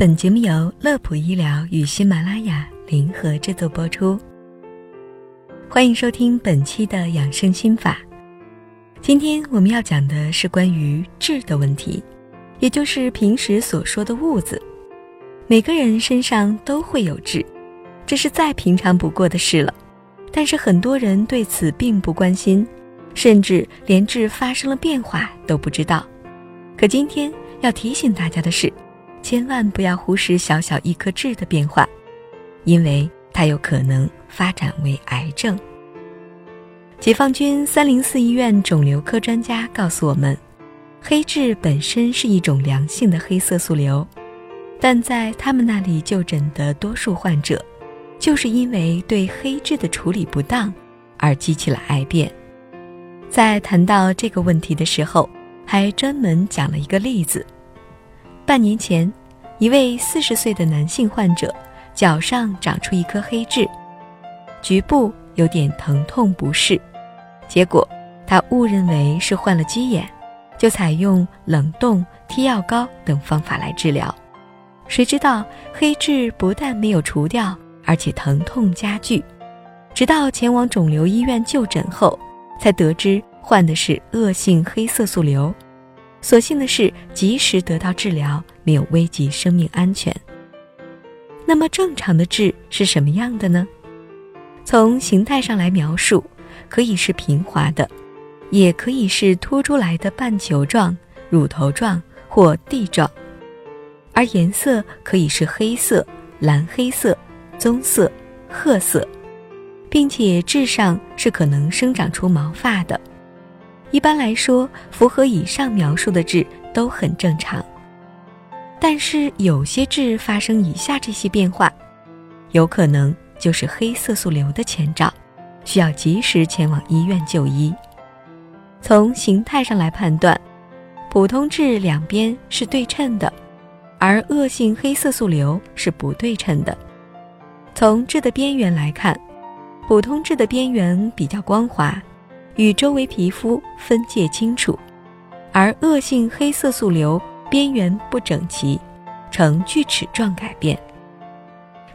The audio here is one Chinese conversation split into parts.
本节目由乐普医疗与喜马拉雅联合制作播出。欢迎收听本期的养生心法。今天我们要讲的是关于痣的问题，也就是平时所说的痦子。每个人身上都会有痣，这是再平常不过的事了。但是很多人对此并不关心，甚至连痣发生了变化都不知道。可今天要提醒大家的是。千万不要忽视小小一颗痣的变化，因为它有可能发展为癌症。解放军三零四医院肿瘤科专家告诉我们，黑痣本身是一种良性的黑色素瘤，但在他们那里就诊的多数患者，就是因为对黑痣的处理不当而激起了癌变。在谈到这个问题的时候，还专门讲了一个例子。半年前，一位四十岁的男性患者脚上长出一颗黑痣，局部有点疼痛不适，结果他误认为是患了鸡眼，就采用冷冻、贴药膏等方法来治疗。谁知道黑痣不但没有除掉，而且疼痛加剧。直到前往肿瘤医院就诊后，才得知患的是恶性黑色素瘤。所幸的是，及时得到治疗，没有危及生命安全。那么，正常的痣是什么样的呢？从形态上来描述，可以是平滑的，也可以是凸出来的半球状、乳头状或地状，而颜色可以是黑色、蓝黑色、棕色、褐色，并且痣上是可能生长出毛发的。一般来说，符合以上描述的痣都很正常，但是有些痣发生以下这些变化，有可能就是黑色素瘤的前兆，需要及时前往医院就医。从形态上来判断，普通痣两边是对称的，而恶性黑色素瘤是不对称的。从痣的边缘来看，普通痣的边缘比较光滑。与周围皮肤分界清楚，而恶性黑色素瘤边缘不整齐，呈锯齿状改变。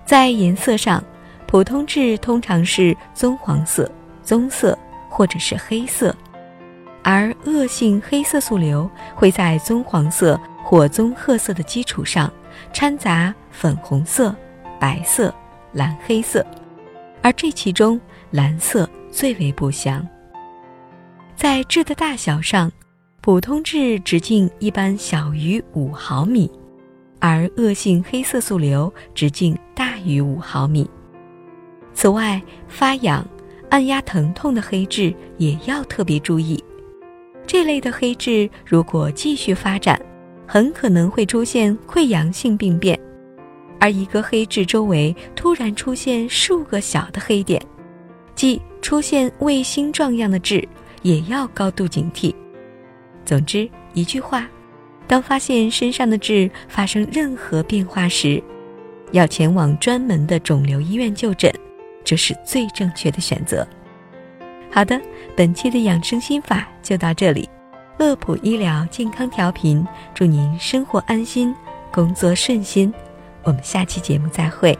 在颜色上，普通痣通常是棕黄色、棕色或者是黑色，而恶性黑色素瘤会在棕黄色或棕褐色的基础上掺杂粉红色、白色、蓝黑色，而这其中蓝色最为不祥。在痣的大小上，普通痣直径一般小于五毫米，而恶性黑色素瘤直径大于五毫米。此外，发痒、按压疼痛的黑痣也要特别注意。这类的黑痣如果继续发展，很可能会出现溃疡性病变。而一个黑痣周围突然出现数个小的黑点，即出现卫星状样的痣。也要高度警惕。总之一句话，当发现身上的痣发生任何变化时，要前往专门的肿瘤医院就诊，这是最正确的选择。好的，本期的养生心法就到这里。乐普医疗健康调频，祝您生活安心，工作顺心。我们下期节目再会。